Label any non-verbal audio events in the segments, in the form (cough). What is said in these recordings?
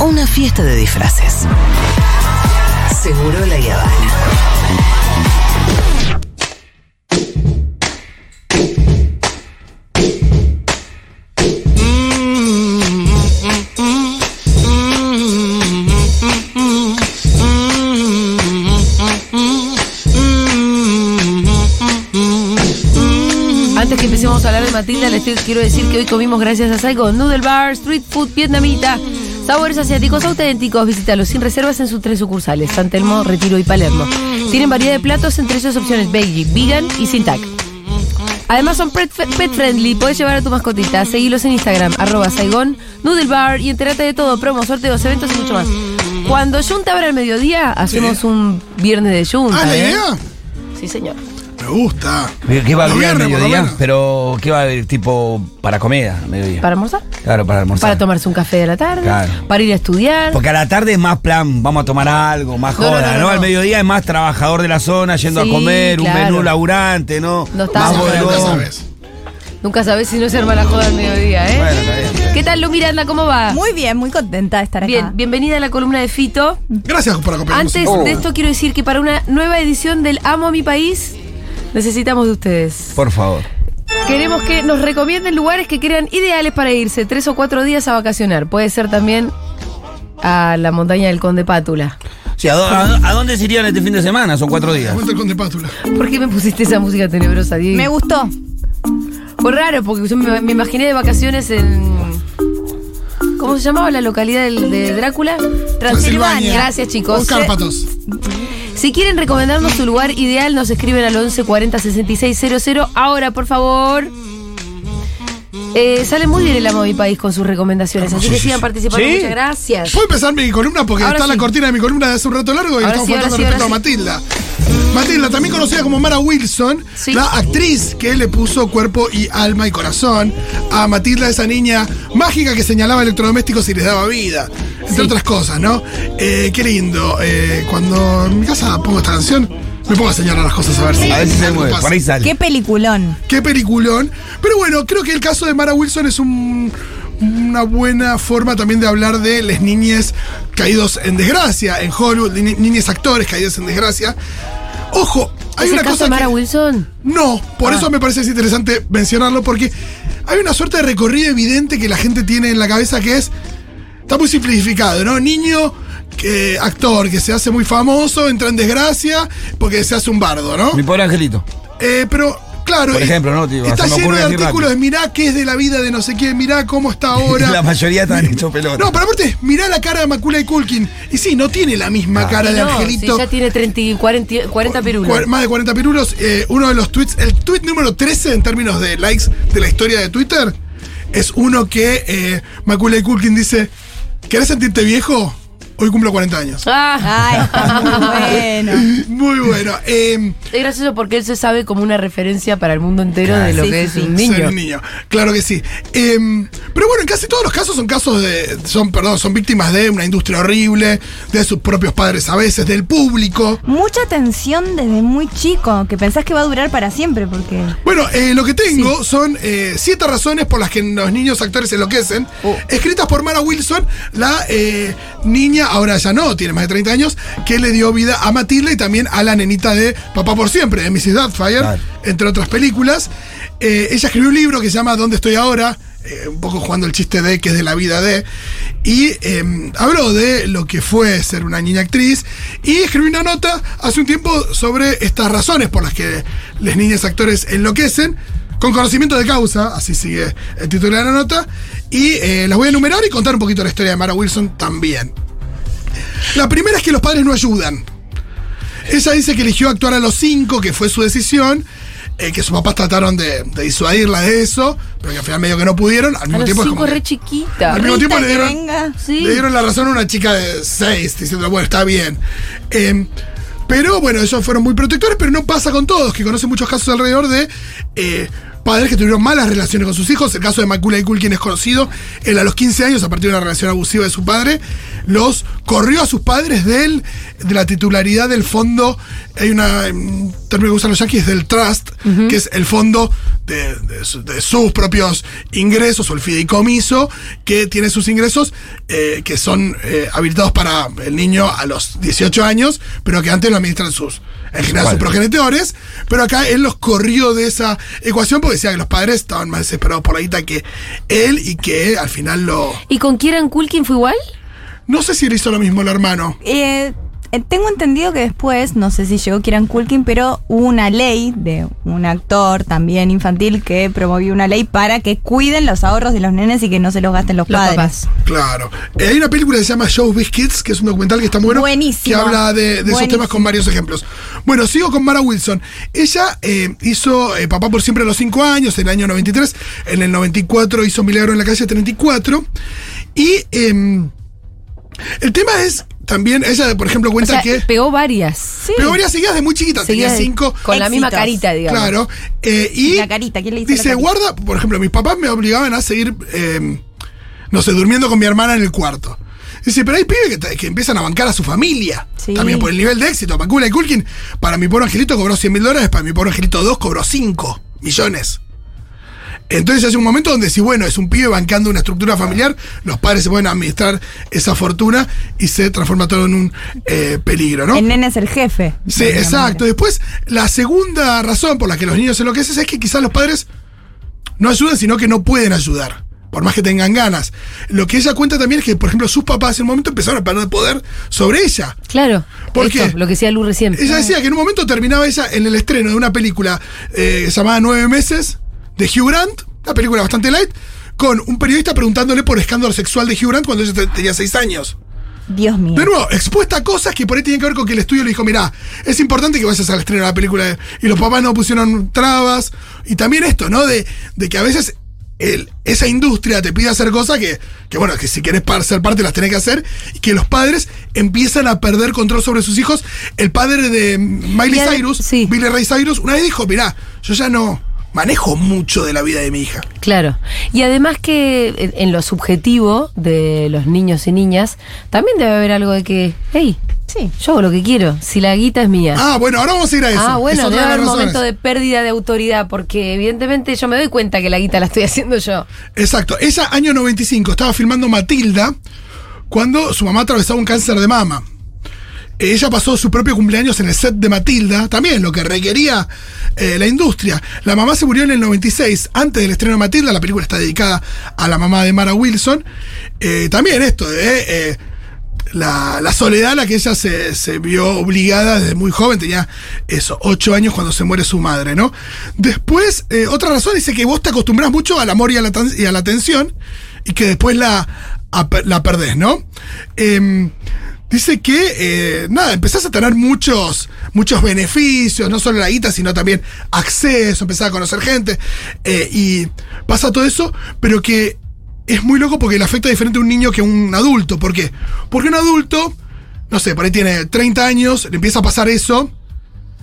una fiesta de disfraces. Seguro la Habana. Antes que empecemos a hablar de Matilda, les quiero decir que hoy comimos gracias a Saigon Noodle Bar, Street Food Vietnamita, sabores asiáticos auténticos. Visítalos sin reservas en sus tres sucursales, San Telmo, Retiro y Palermo. Tienen variedad de platos, entre ellas opciones veggie, vegan y sin tac. Además son pet, pet friendly, puedes llevar a tu mascotita. Seguilos en Instagram, arroba Saigon Noodle Bar y entérate de todo, promos, sorteos, eventos y mucho más. Cuando Junta abra el mediodía, hacemos un viernes de Junta. Ah, ¿eh? Sí, señor. Me gusta. ¿Qué va a haber al mediodía? Pero, ¿qué va a haber? Tipo, para comida, al mediodía. ¿Para almorzar? Claro, para almorzar. Para tomarse un café de la tarde, Claro. para ir a estudiar. Porque a la tarde es más plan, vamos a tomar algo, más No, joda, no, ¿no? no, Al mediodía es más trabajador de la zona, yendo Sí, a comer, un menú laburante, ¿no? No está más sabes. Nunca sabes si no se arma la joda al mediodía, ¿eh? Bueno, está bien. ¿Qué tal, Lu Miranda? ¿Cómo va? Muy bien, muy contenta de estar acá. Bien, bienvenida a la columna de Fito. Gracias por acompañarnos. Antes Oh. de esto quiero decir que para una nueva edición del Amo a mi país necesitamos de ustedes. Por favor. Queremos que nos recomienden lugares que crean ideales para irse tres o cuatro días a vacacionar. Puede ser también a la montaña del Conde Pátula. Sí, ¿a, dó- a- a dónde se irían este fin de semana? Son cuatro días. Cuenta el conde Pátula. ¿Por qué me pusiste esa música tenebrosa, Diego? Me gustó. Fue raro porque yo me, me imaginé de vacaciones en. ¿Cómo se llamaba la localidad del- de Drácula? Transilvania. Gracias, chicos. Los Cárpatos. Si quieren recomendarnos su lugar ideal, nos escriben al 11 40 66 00. Ahora, por favor. Eh, sale muy bien el amo de mi país con sus recomendaciones, así que sigan participando. ¿Sí? Muchas gracias. ¿Puedo empezar mi columna? Porque Ahora está sí. la cortina de mi columna de hace un rato largo y Ahora estamos sí, faltando sí, respeto a Matilda. Matilda, también conocida como Mara Wilson, Sí. la actriz que le puso cuerpo y alma y corazón a Matilda, esa niña mágica que señalaba electrodomésticos y les daba vida, entre Sí. otras cosas, ¿no? Eh, qué lindo. Eh, cuando en mi casa pongo esta canción, me pongo a señalar las cosas a ver si. A ver si se mueve. pasa. Por ahí sale. Qué peliculón. Qué peliculón. Pero bueno, creo que el caso de Mara Wilson es un- una buena forma también de hablar de las niñas caídos en desgracia en Hollywood, ni- niñas actores caídos en desgracia. Ojo, hay ¿Es una el caso cosa de Mara que- Wilson? No, por Ah. eso me parece interesante mencionarlo porque hay una suerte de recorrido evidente que la gente tiene en la cabeza que es está muy simplificado, ¿no? Niño que actor que se hace muy famoso, entra en desgracia porque se hace un bardo, ¿no? Mi pobre angelito. Eh, pero, claro. Por eh, ejemplo, ¿no? Tipo, está lleno de artículos rápido. de mirá qué es de la vida de no sé quién, mirá cómo está (laughs) ahora. La mayoría están hechos pelota. No, pero aparte, mirá la cara de Macula y Culkin. Y sí, no tiene la misma cara de No, Angelito. si ya tiene 30, y 40, 40 pirulos. Más de 40 pirulos. Eh, uno de los tweets, el tweet número 13 en términos de likes de la historia de Twitter, es uno que eh, Macula y Culkin dice: ¿Querés sentirte viejo? Hoy cumplo 40 años. Ah, Ay, muy (laughs) bueno. Muy bueno. Eh, es gracioso porque él se sabe como una referencia para el mundo entero Claro. de lo Sí, que sí, es sí. un Ser niño. un niño. Claro que sí. Em, pero bueno, en casi todos los casos son casos de. Son, perdón, son víctimas de una industria horrible, de sus propios padres a veces, del público. Mucha tensión desde muy chico, que pensás que va a durar para siempre, porque. Bueno, eh, lo que tengo son eh, siete razones por las que los niños actores enloquecen, Oh. escritas por Mara Wilson, la eh, ahora ya no, tiene más de 30 años, que le dio vida a Matilda y también a la nenita de Papá por Siempre, de Mrs. Doubtfire, Claro. entre otras películas. Eh, ella escribió un libro que se llama ¿Dónde estoy ahora? Eh, un poco jugando el chiste de que es de la vida de. Y eh, habló de lo que fue ser una niña actriz. Y escribió una nota hace un tiempo sobre estas razones por las que las niñas actores enloquecen. Con conocimiento de causa, así sigue el título de la nota. Y eh, las voy a enumerar y contar un poquito la historia de Mara Wilson también. La primera es que los padres no ayudan. Ella dice que eligió actuar a los cinco, que fue su decisión, eh, que sus papás trataron de, de disuadirla de eso, pero que al final medio que no pudieron. Al A mismo los tiempo cinco re chiquita. al mismo tiempo le dieron, venga. Sí. le dieron la razón a una chica de seis, diciendo, bueno, está bien. Eh, pero bueno, ellos fueron muy protectores, pero no pasa con todos, que conocen muchos casos alrededor de eh, padres que tuvieron malas relaciones con sus hijos. El caso de Macula y Culkin es conocido. Él a los 15 años, a partir de una relación abusiva de su padre, los corrió a sus padres del, de la titularidad del fondo. Hay una, un término que usan los yankees del trust, que es el fondo de, de su- de sus propios ingresos o el fideicomiso que tiene sus ingresos eh, que son eh, habilitados para el niño a los 18 años, pero que antes lo administran sus, en general sus progenitores. Pero acá él los corrió de esa ecuación porque decía que los padres estaban más desesperados por la guita que él y que al final lo. ¿Y con Kieran Culkin fue igual? No sé si él hizo lo mismo el hermano. Eh, tengo entendido que después, no sé si llegó Kieran Culkin, pero hubo una ley de un actor también infantil que promovió una ley para que cuiden los ahorros de los nenes y que no se los gasten los, Los padres. papás. Claro. Eh, hay una película que se llama Show Kids, que es un documental que está muy bueno. Buenísimo. Que habla de, de esos temas con varios ejemplos. Bueno, sigo con Mara Wilson. Ella eh, hizo eh, Papá por siempre a los 5 años, en el año 93. En el 94 hizo Milagro en la calle 34. Y em, el tema es también, ella, por ejemplo, O cuenta sea, que. pegó varias. Sí. Pero varias seguidas de muy chiquita, tenía Seguidas 5. Con la misma carita, digamos. Claro. eh, y La carita, ¿quién le Dice, carita? guarda, por ejemplo, mis papás me obligaban a seguir, eh, no sé, durmiendo con mi hermana en el cuarto. Dice, pero hay pibes que empiezan a bancar a su familia. Sí. También por el nivel de éxito. Macula y Culkin, para mi pobre angelito cobró 100 mil dólares, para mi pobre angelito 2 cobró 5 millones. Entonces hace un momento donde si bueno, es un pibe bancando una estructura familiar, los padres se pueden administrar esa fortuna y se transforma todo en un eh, peligro, ¿no? El nene es el jefe. Sí, exacto. manera. Después, la segunda razón por la que los niños se enloquecen es que quizás los padres no ayudan, sino que no pueden ayudar. Por más que tengan ganas. Lo que ella cuenta también es que, por ejemplo, sus papás en un momento empezaron a perder poder sobre ella. Claro. ¿Por Esto, qué? Lo que decía Lu recién. Ella decía que en un momento terminaba ella en el estreno de una película eh, llamada Nueve Meses de Hugh Grant, una película bastante light, con un periodista preguntándole por escándalo sexual de Hugh Grant cuando ella te- tenía seis años. Dios mío. De nuevo, expuesta a cosas que por ahí tienen que ver con que el estudio le dijo, mirá, es importante que vayas al estreno de la película y los papás no pusieron trabas. Y también esto, ¿no? De, de que a veces el- esa industria te pide hacer cosas que, que, bueno, que si querés ser parte las tenés que hacer y que los padres empiezan a perder control sobre sus hijos. El padre de Miley Cyrus, sí. Billy Ray Cyrus, una vez dijo, mirá, yo ya no manejo mucho de la vida de mi hija. Claro. Y además que en, lo subjetivo de los niños y niñas, también debe haber algo de que, hey, Sí. yo hago lo que quiero, si la guita es mía. Ah, bueno, ahora vamos a ir a eso. Ah, bueno, debe haber un razones. momento de pérdida de autoridad, porque evidentemente yo me doy cuenta que la guita la estoy (laughs) haciendo yo. Exacto. Ella, año 95, estaba filmando Matilda cuando su mamá atravesaba un cáncer de mama. Ella pasó su propio cumpleaños en el set de Matilda, también lo que requería eh, la industria. La mamá se murió en el 96, antes del estreno de Matilda, la película está dedicada a la mamá de Mara Wilson. Eh, también esto de eh, la, soledad a la que ella se, vio obligada desde muy joven, tenía eso, ocho años cuando se muere su madre, ¿no? Después, eh, otra razón dice que vos te acostumbras mucho al amor y a la, y y que después la, la perdés, ¿no? Dice que, eh, nada, empezás a tener muchos, muchos beneficios, no solo la guita, sino también acceso, empezás a conocer gente eh, y pasa todo eso, pero que es muy loco porque le afecta diferente a un niño que a un adulto. ¿Por qué? Porque un adulto, no sé, por ahí tiene 30 años, le empieza a pasar eso.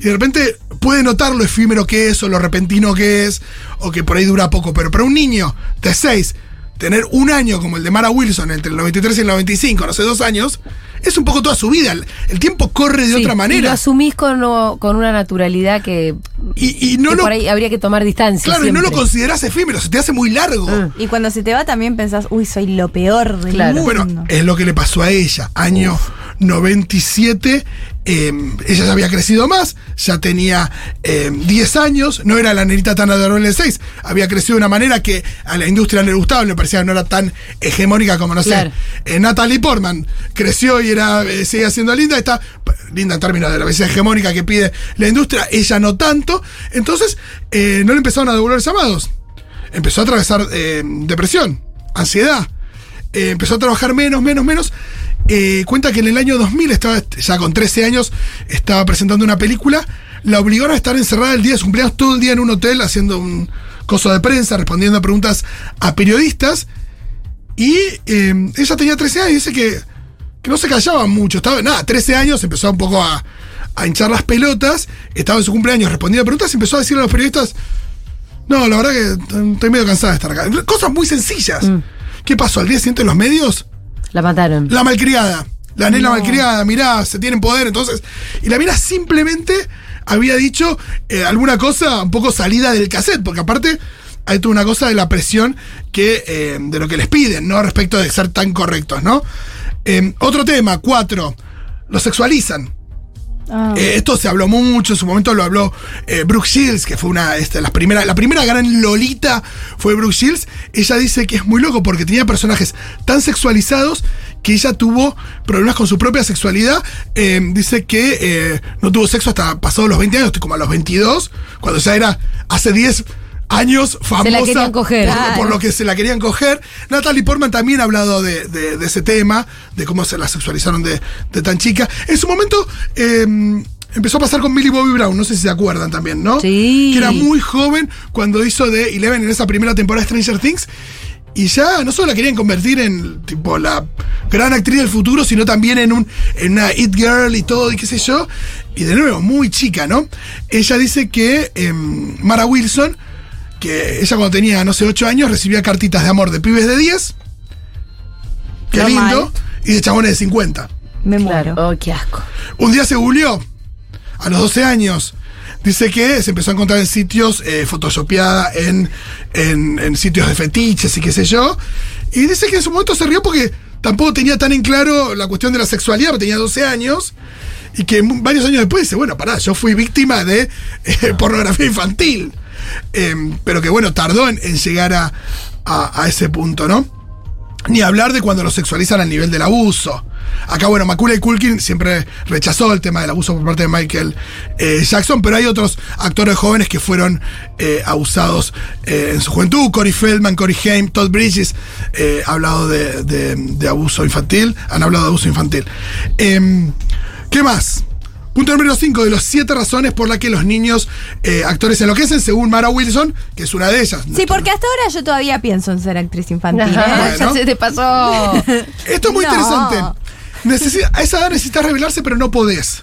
Y de repente puede notar lo efímero que es o lo repentino que es, o que por ahí dura poco. Pero para un niño de 6, tener un año como el de Mara Wilson entre el 93 y el 95, no sé, dos años, es un poco toda su vida. El, tiempo corre de Sí, otra Y lo manera. asumís con, con una naturalidad que, Y, y no que lo, por ahí habría que tomar distancia. claro, y no lo siempre. consideras efímero, se te hace muy largo. Ah. Y cuando se te va también pensás, uy, soy lo peor del Claro. mundo. Bueno, es lo que le pasó a ella. Año 97, eh, ella ya había crecido más, ya tenía eh, 10 años, no era la nenita tan adorable de 6, había crecido de una manera que a la industria no le gustaba, me parecía que no era tan hegemónica como, no Claro. sé, eh, Natalie Portman creció y era eh, seguía siendo linda, está linda en términos de la belleza hegemónica que pide la industria, ella no tanto, entonces eh, no le empezaron a devolver llamados, empezó a atravesar eh, depresión, ansiedad, empezó a trabajar menos, menos, menos. Eh, cuenta que en el año 2000, estaba, ya con 13 años, estaba presentando una película. La obligaron a estar encerrada el día de su cumpleaños todo el día en un hotel haciendo un coso de prensa, respondiendo a preguntas a periodistas. Y eh, ella tenía 13 años y dice que, que no se callaba mucho. Estaba, nada, 13 años, empezó un poco a, a hinchar las pelotas. Estaba en su cumpleaños respondiendo a preguntas y empezó a decirle a los periodistas: No, la verdad que estoy medio cansada de estar acá. Cosas muy sencillas. ¿Qué pasó? Al día siguiente en los medios, La mataron. la malcriada. La nena malcriada, mirá, se tienen poder, entonces. Y la mina simplemente había dicho eh, alguna cosa un poco salida del cassette, porque aparte hay toda una cosa de la presión que, eh, de lo que les piden, ¿no? Respecto de ser tan correctos, ¿no? Eh, otro tema, cuatro, lo sexualizan. Ah. Eh, esto se habló mucho, en su momento lo habló eh, Brooke Shields, que fue una este, las primeras, la primera gran Lolita fue Brooke Shields. Ella dice que es muy loco porque tenía personajes tan sexualizados que ella tuvo problemas con su propia sexualidad. Eh, dice que eh, no tuvo sexo hasta pasados los 20 años, como a los 22, cuando ya era hace 10 años famosa querían coger. por, por lo que se la querían coger. Natalie Portman también ha hablado de, de- de ese tema, de cómo se la sexualizaron de, de tan chica. En su momento eh, empezó a pasar con Millie Bobby Brown, no sé si se acuerdan también, ¿no? Sí. Que era muy joven cuando hizo de Eleven en esa primera temporada de Stranger Things. Y ya no solo la querían convertir en tipo la gran actriz del futuro, sino también en un en una It Girl y todo, y qué sé yo. Y de nuevo, muy chica, ¿no? Ella dice que em, Mara Wilson, que ella cuando tenía, no sé, 8 años, recibía cartitas de amor de pibes de 10. Qué lindo. Y de chabones de 50. Me muero. Oh, qué asco. Un día se googleó, a los 12 años. Dice que se empezó a encontrar en sitios eh, photoshopeada, en, en, en sitios de fetiches y qué sé yo. Y dice que en su momento se rió porque tampoco tenía tan en claro la cuestión de la sexualidad, porque tenía 12 años. Y que varios años después dice, bueno, pará, yo fui víctima de eh, (laughs) pornografía infantil. Em, pero que bueno, tardó en, llegar a, ese punto, ¿no? Ni hablar de cuando lo sexualizan al nivel del abuso. Acá, bueno, Macaulay Culkin siempre rechazó el tema del abuso por parte de Michael eh, Jackson, pero hay otros actores jóvenes que fueron eh, abusados eh, en su juventud. Corey Feldman, Corey Haim, Todd Bridges ha hablado de, de- de abuso infantil, han hablado de abuso infantil. Em, ¿Qué más? Punto número 5 de las siete razones por las que los niños eh, actores enloquecen, según Mara Wilson, que es una de ellas. Sí, porque hasta ahora yo todavía pienso en ser actriz infantil. ¿eh? Ya se te pasó. (laughs) Esto es muy No. interesante. Necesita- a esa edad necesitas revelarse, pero no podés,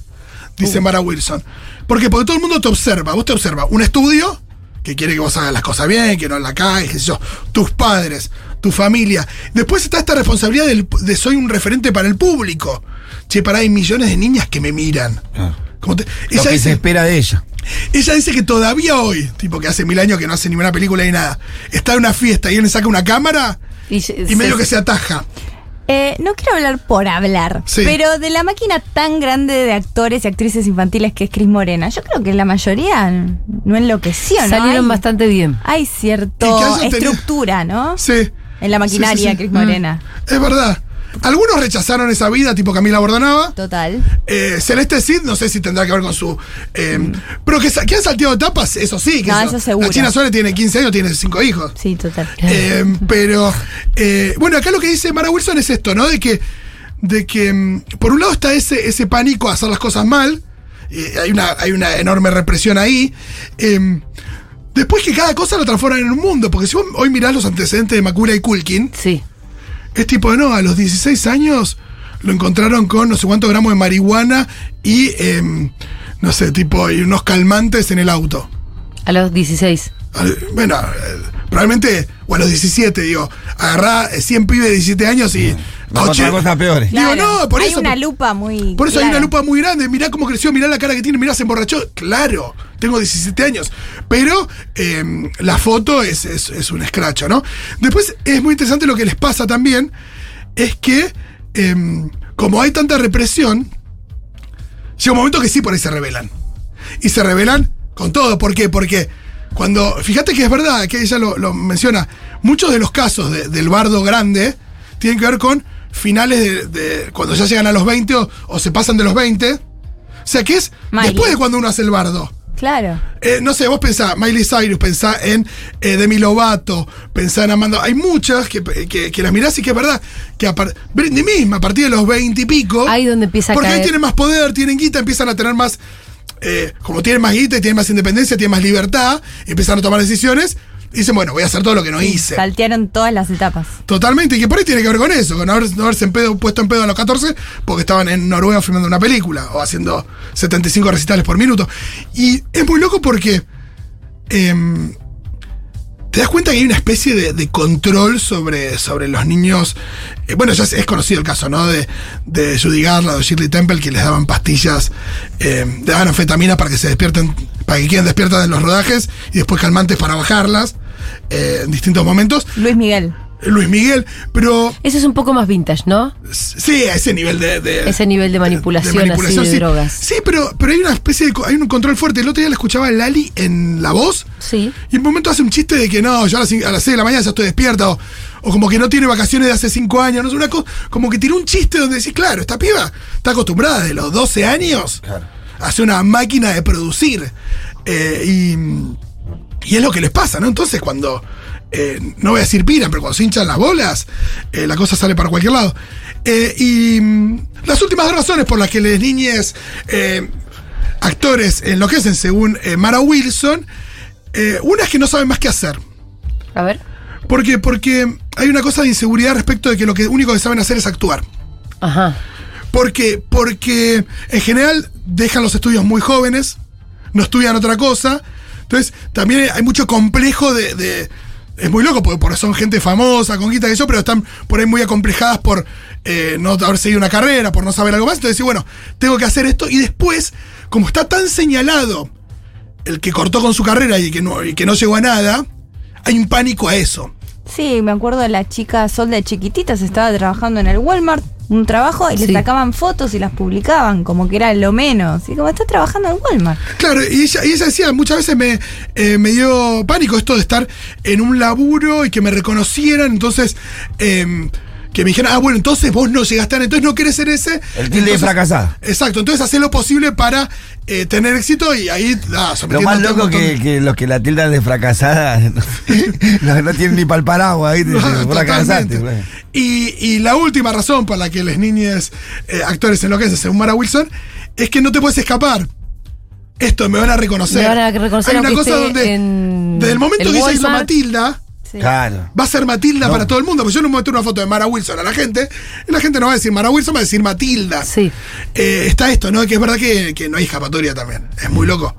dice Uh. Mara Wilson. ¿Por qué? Porque todo el mundo te observa. Vos te observa un estudio que quiere que vos hagas las cosas bien, que no la caes, qué sé yo. Tus padres, tu familia. Después está esta responsabilidad del- de soy un referente para el público. Che, pará, hay millones de niñas que me miran. Como te- Lo ella, que se dice, espera de ella. ella dice que todavía hoy, tipo que hace mil años que no hace ninguna película ni nada, está en una fiesta y él le saca una cámara Y, y medio que se ataja. Eh, no quiero hablar por hablar, Sí. pero de la máquina tan grande de actores y actrices infantiles que es Cris Morena, yo creo que la mayoría no enloqueció, ¿no? salieron Hay- bastante bien. Hay cierta tenido- estructura, ¿no? Sí. En la maquinaria, Sí, sí, sí. Cris Morena. Es verdad. Algunos rechazaron esa vida, tipo Camila Bordonaba. Total. Eh, Celeste Cid, no sé si tendrá que ver con su. eh, Pero que, que han salteado etapas, eso sí. Que No, eso seguro. La China Suárez tiene 15 años, tiene 5 hijos. Sí, total. Eh, pero. eh, bueno, acá lo que dice Mara Wilson es esto, ¿no? De que. De que. mm, Por un lado está ese, ese pánico a hacer las cosas mal. eh, hay, una, hay una enorme represión ahí. eh, después que cada cosa lo transforman en un mundo. Porque si vos hoy mirás los antecedentes de Macula y Kulkin. Sí. Es tipo, no, a los 16 años lo encontraron con no sé cuántos gramos de marihuana y, em, no sé, tipo, y unos calmantes en el auto. A los 16. Al- Bueno, eh, probablemente, o a los 17, digo, agarrá eh, 100 pibes de 17 años y... Contar cosas peores. Digo, no, por hay eso. una por- lupa muy. Por eso hay una lupa muy grande. Mirá cómo creció, mirá la cara que tiene, mirá, se emborrachó. Claro, tengo 17 años. Pero em, la foto es, es- es un escracho, ¿no? Después es muy interesante lo que les pasa también. Es que, em, como hay tanta represión, llega un momento que sí por ahí se rebelan. Y se rebelan con todo. ¿Por qué? Porque cuando. Fíjate que es verdad, que ella lo, lo menciona. Muchos de los casos de- del bardo grande tienen que ver con finales de, de- cuando ya llegan a los 20 o, o se pasan de los 20. O sea que es Miley. después de cuando uno hace el bardo. Claro. Eh, no sé, vos pensá, Miley Cyrus, pensá en eh, Demi Lovato, pensá en Amanda. Hay muchas que, que, que las mirás y que es verdad que a par- Britney misma, a partir de los 20 y pico. Ahí donde empieza a Porque ahí tienen más poder, tienen guita, empiezan a tener más. eh, como tienen más guita y tienen más independencia, tienen más libertad, empiezan a tomar decisiones dicen, bueno, voy a hacer todo lo que no hice. Saltearon todas las etapas. Totalmente, y que por ahí tiene que ver con eso, con haber- no haberse en pedo- puesto en pedo a los 14 porque estaban en Noruega filmando una película o haciendo 75 recitales por minuto. Y es muy loco porque em, te das cuenta que hay una especie de, de control sobre, sobre los niños. Eh, bueno, ya es, es conocido el caso, ¿no? De, de Judy Garland o Shirley Temple, que les daban pastillas, eh, daban anfetamina para que se despierten, para que queden despiertas en los rodajes y después calmantes para bajarlas eh, en distintos momentos. Luis Miguel. Luis Miguel, pero Eso es un poco más vintage, ¿no? sí, a ese nivel de. de- Ese nivel de manipulación, así de sí. drogas. Sí, pero, pero hay una especie de. Hay un control fuerte. El otro día le escuchaba Lali en la voz. Sí. Y en un momento hace un chiste de que no, yo a las, a las 6 de la mañana ya estoy despierta, o, o como que no tiene vacaciones de hace 5 años, no sé, una cosa, como que tiró un chiste donde decís, claro, esta piba está acostumbrada de los 12 años a ser una máquina de producir. Eh, y, y es lo que les pasa, ¿no? Entonces cuando, eh, no voy a decir piran, pero cuando se hinchan las bolas, eh, la cosa sale para cualquier lado. Eh, y mm, las últimas dos razones por las que las niñas actores enloquecen, según Mara Wilson, una es que no saben más qué hacer. A ver. ¿Por qué? Porque hay una cosa de inseguridad respecto de que lo que único que saben hacer es actuar. Ajá. ¿Por qué? Porque en general dejan los estudios muy jóvenes, no estudian otra cosa. Entonces, también hay mucho complejo de. es muy loco, porque, son gente famosa, con guita y eso, pero están por ahí muy acomplejadas por eh, no haber seguido una carrera, por no saber algo más. Entonces, bueno, tengo que hacer esto. Y después, como está tan señalado el que cortó con su carrera y que no, y que no llegó a nada, hay un pánico a eso. Sí, me acuerdo de la chica Sol de chiquititas, estaba trabajando en el Walmart, un trabajo, y Sí. le sacaban fotos y las publicaban, como que era lo menos. Y como está trabajando en Walmart. Claro, y ella, y ella decía, muchas veces me, eh, me dio pánico esto de estar en un laburo y que me reconocieran, entonces, em, que me dijeran, ah, bueno, entonces vos no llegaste a nada, entonces no querés ser ese. El tilde de fracasada. Exacto, entonces hacer lo posible para eh, tener éxito y ahí, ah, Lo más loco que, los que la tildan de fracasada (laughs) no, no tienen ni para el paraguas, ¿viste? (laughs) No, Fracasaste, güey. Y, y la última razón por la que las niñas eh, actores enloquecen, según Mara Wilson, es que no te puedes escapar. Esto me van a reconocer. Me van a reconocer Hay una cosa donde, en desde el momento el que ella hizo. Matilda, Sí. Claro. va a ser Matilda No. para todo el mundo. Porque yo no me meto una foto de Mara Wilson a la gente, y la gente no va a decir Mara Wilson, va a decir Matilda. Sí. Eh, está esto, ¿no? Que es verdad que, que no hay escapatoria también. Es muy loco.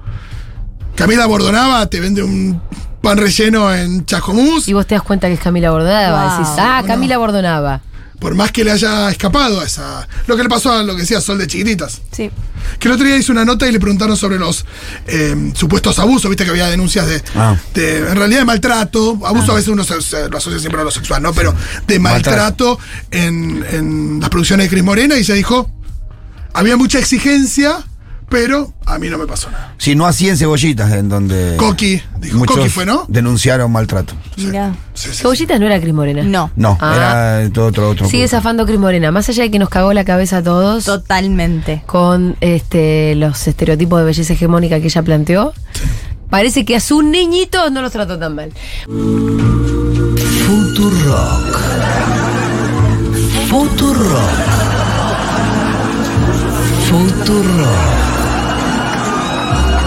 Camila Bordonaba te vende un pan relleno en Chascomús. Y vos te das cuenta que es Camila Bordonaba. Wow. Decís, ah, No. Camila Bordonaba. Por más que le haya escapado a esa. Lo que le pasó a lo que decía Sol de chiquititas. Sí. Que el otro día hizo una nota y le preguntaron sobre los eh, supuestos abusos, viste que había denuncias de, Ah. de, en realidad de maltrato, abuso a veces uno se, se lo asocia siempre a lo sexual, ¿no? Pero de maltrato en, en las producciones de Cris Morena y ella dijo, había mucha exigencia, pero a mí no me pasó nada. Sí, no así en cebollitas, en donde. Coqui, dijo, muchos Coqui fue, ¿no? Denunciaron maltrato. Mirá. Sí, sí, sí. Cebollitas no era Cris Morena. No. No, Ah. era todo otro. otro Sigue zafando Cris Morena. Más allá de que nos cagó la cabeza a todos Totalmente. con este los estereotipos de belleza hegemónica que ella planteó, parece que a sus niñitos no los trató tan mal. Futurock. Futurock. Futurock. Bye.